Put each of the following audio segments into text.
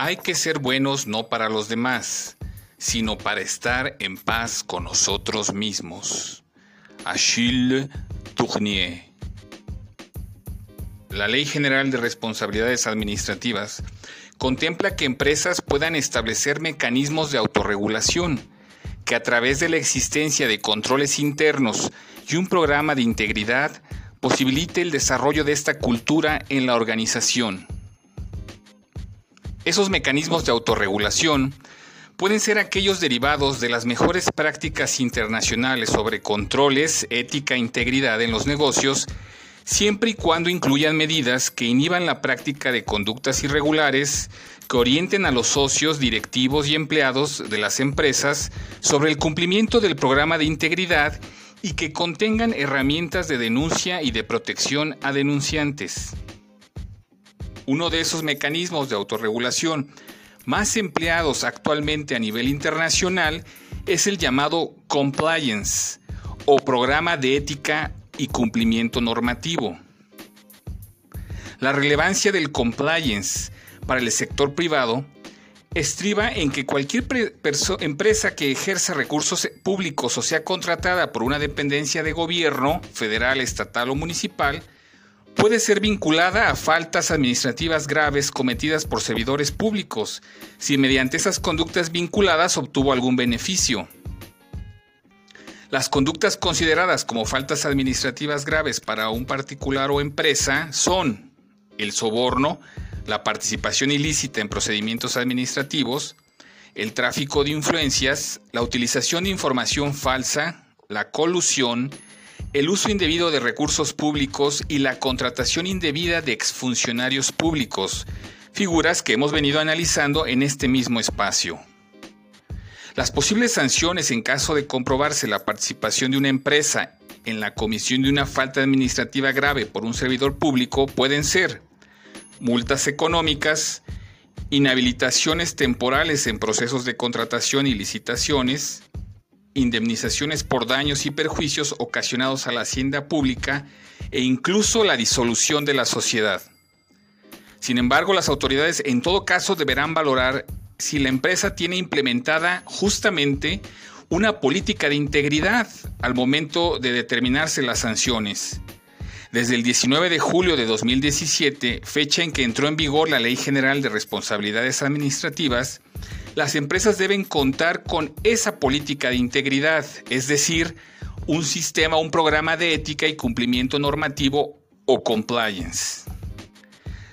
Hay que ser buenos no para los demás, sino para estar en paz con nosotros mismos. Achille Tournier. La Ley General de Responsabilidades Administrativas contempla que empresas puedan establecer mecanismos de autorregulación que a través de la existencia de controles internos y un programa de integridad posibilite el desarrollo de esta cultura en la organización. Esos mecanismos de autorregulación pueden ser aquellos derivados de las mejores prácticas internacionales sobre controles, ética e integridad en los negocios, siempre y cuando incluyan medidas que inhiban la práctica de conductas irregulares, que orienten a los socios, directivos y empleados de las empresas sobre el cumplimiento del programa de integridad y que contengan herramientas de denuncia y de protección a denunciantes. Uno de esos mecanismos de autorregulación más empleados actualmente a nivel internacional es el llamado compliance o programa de ética y cumplimiento normativo. La relevancia del compliance para el sector privado estriba en que cualquier empresa que ejerza recursos públicos o sea contratada por una dependencia de gobierno, federal, estatal o municipal, puede ser vinculada a faltas administrativas graves cometidas por servidores públicos, si mediante esas conductas vinculadas obtuvo algún beneficio. Las conductas consideradas como faltas administrativas graves para un particular o empresa son el soborno, la participación ilícita en procedimientos administrativos, el tráfico de influencias, la utilización de información falsa, la colusión, el uso indebido de recursos públicos y la contratación indebida de exfuncionarios públicos, figuras que hemos venido analizando en este mismo espacio. Las posibles sanciones en caso de comprobarse la participación de una empresa en la comisión de una falta administrativa grave por un servidor público pueden ser multas económicas, inhabilitaciones temporales en procesos de contratación y licitaciones, indemnizaciones por daños y perjuicios ocasionados a la hacienda pública e incluso la disolución de la sociedad. Sin embargo, las autoridades en todo caso deberán valorar si la empresa tiene implementada justamente una política de integridad al momento de determinarse las sanciones. Desde el 19 de julio de 2017, fecha en que entró en vigor la Ley General de Responsabilidades Administrativas, las empresas deben contar con esa política de integridad, es decir, un sistema, un programa de ética y cumplimiento normativo o compliance.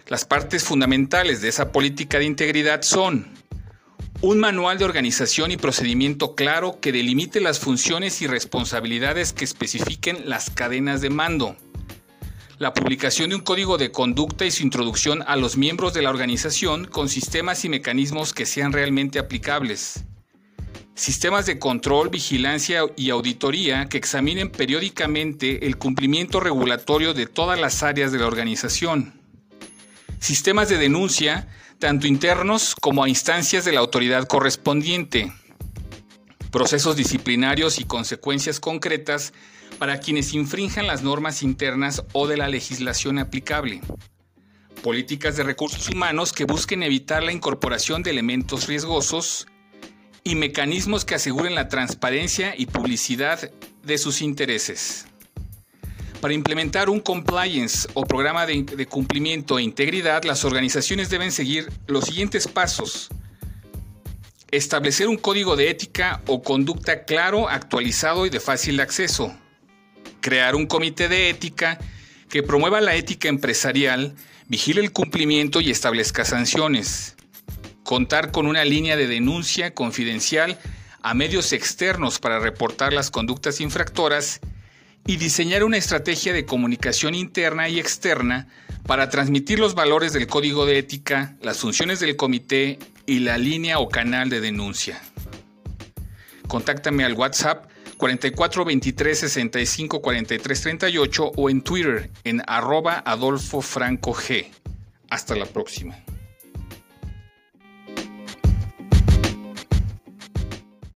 Las partes fundamentales de esa política de integridad son un manual de organización y procedimiento claro que delimite las funciones y responsabilidades que especifiquen las cadenas de mando, la publicación de un código de conducta y su introducción a los miembros de la organización con sistemas y mecanismos que sean realmente aplicables. Sistemas de control, vigilancia y auditoría que examinen periódicamente el cumplimiento regulatorio de todas las áreas de la organización. Sistemas de denuncia, tanto internos como a instancias de la autoridad correspondiente. Procesos disciplinarios y consecuencias concretas para quienes infrinjan las normas internas o de la legislación aplicable. Políticas de recursos humanos que busquen evitar la incorporación de elementos riesgosos y mecanismos que aseguren la transparencia y publicidad de sus intereses. Para implementar un compliance o programa de, de, cumplimiento e integridad, las organizaciones deben seguir los siguientes pasos. Establecer un código de ética o conducta claro, actualizado y de fácil acceso crear un comité de ética que promueva la ética empresarial, vigile el cumplimiento y establezca sanciones. Contar con una línea de denuncia confidencial a medios externos para reportar las conductas infractoras y diseñar una estrategia de comunicación interna y externa para transmitir los valores del código de ética, las funciones del comité y la línea o canal de denuncia. Contáctame al WhatsApp 44 23 65 43 38 o en Twitter en arroba Adolfo Franco G. Hasta la próxima.